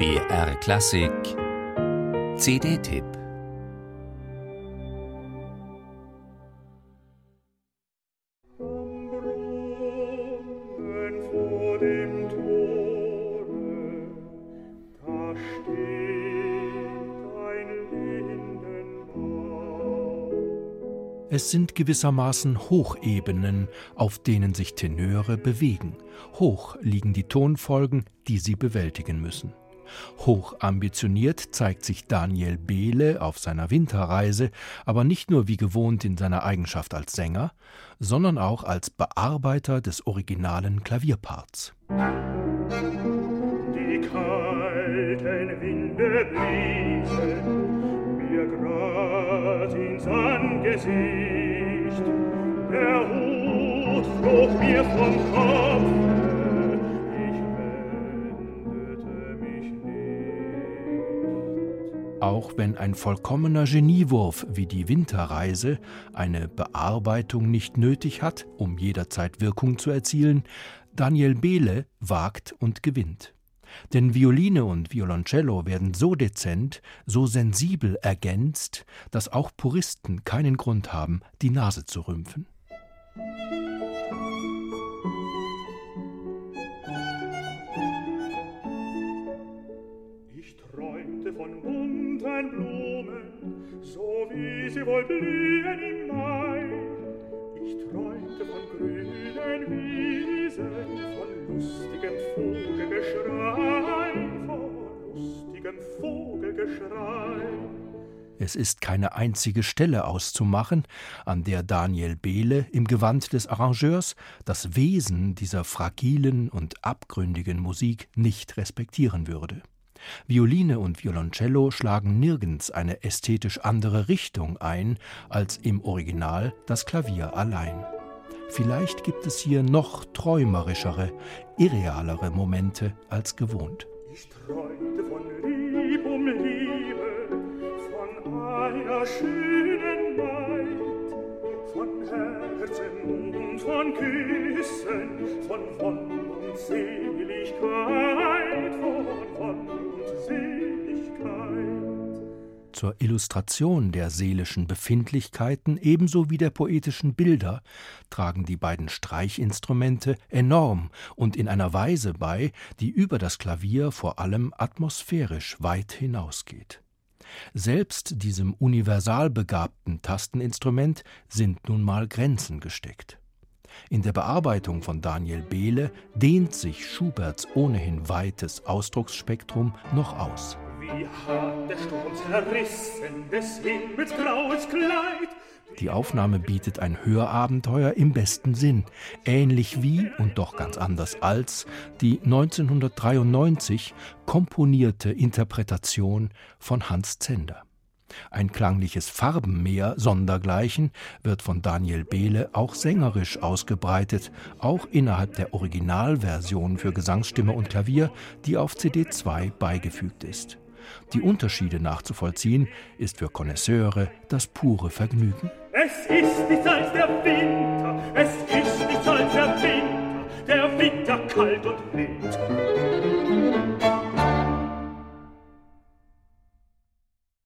BR Klassik CD-Tipp Es sind gewissermaßen Hochebenen, auf denen sich Tenöre bewegen. Hoch liegen die Tonfolgen, die sie bewältigen müssen. Hoch ambitioniert zeigt sich Daniel Behle auf seiner Winterreise, aber nicht nur wie gewohnt in seiner Eigenschaft als Sänger, sondern auch als Bearbeiter des originalen Klavierparts. Die kalten Winde bliesen mir grad ins Angesicht, der Hut flog mir vom Kopf, Auch wenn ein vollkommener Geniewurf wie die Winterreise eine Bearbeitung nicht nötig hat, um jederzeit Wirkung zu erzielen, Daniel Behle wagt und gewinnt. Denn Violine und Violoncello werden so dezent, so sensibel ergänzt, dass auch Puristen keinen Grund haben, die Nase zu rümpfen. Bunten Blumen, so wie sie wohl blühen im Mai. Ich träumte von grünen Wiesen, von lustigem Vogelgeschrei, von lustigem Vogelgeschrei. Es ist keine einzige Stelle auszumachen, an der Daniel Behle im Gewand des Arrangeurs das Wesen dieser fragilen und abgründigen Musik nicht respektieren würde. Violine und Violoncello schlagen nirgends eine ästhetisch andere Richtung ein als im Original das Klavier allein. Vielleicht gibt es hier noch träumerischere, irrealere Momente als gewohnt. Ich träumte von Lieb um Liebe, von einer schönen Maid, von Herzen und von Küssen, von Wonne und Seligkeit, von Wonne zur Illustration der seelischen Befindlichkeiten ebenso wie der poetischen Bilder tragen die beiden Streichinstrumente enorm und in einer Weise bei, die über das Klavier vor allem atmosphärisch weit hinausgeht. Selbst diesem universal begabten Tasteninstrument sind nun mal Grenzen gesteckt. In der Bearbeitung von Daniel Behle dehnt sich Schuberts ohnehin weites Ausdrucksspektrum noch aus. Die Aufnahme bietet ein Hörabenteuer im besten Sinn, ähnlich wie und doch ganz anders als die 1993 komponierte Interpretation von Hans Zender. Ein klangliches Farbenmeer sondergleichen wird von Daniel Behle auch sängerisch ausgebreitet, auch innerhalb der Originalversion für Gesangsstimme und Klavier, die auf CD 2 beigefügt ist. Die Unterschiede nachzuvollziehen, ist für Konnoisseure das pure Vergnügen. Es ist nichts als der Winter, es ist nichts als der Winter, der Winter kalt und wild.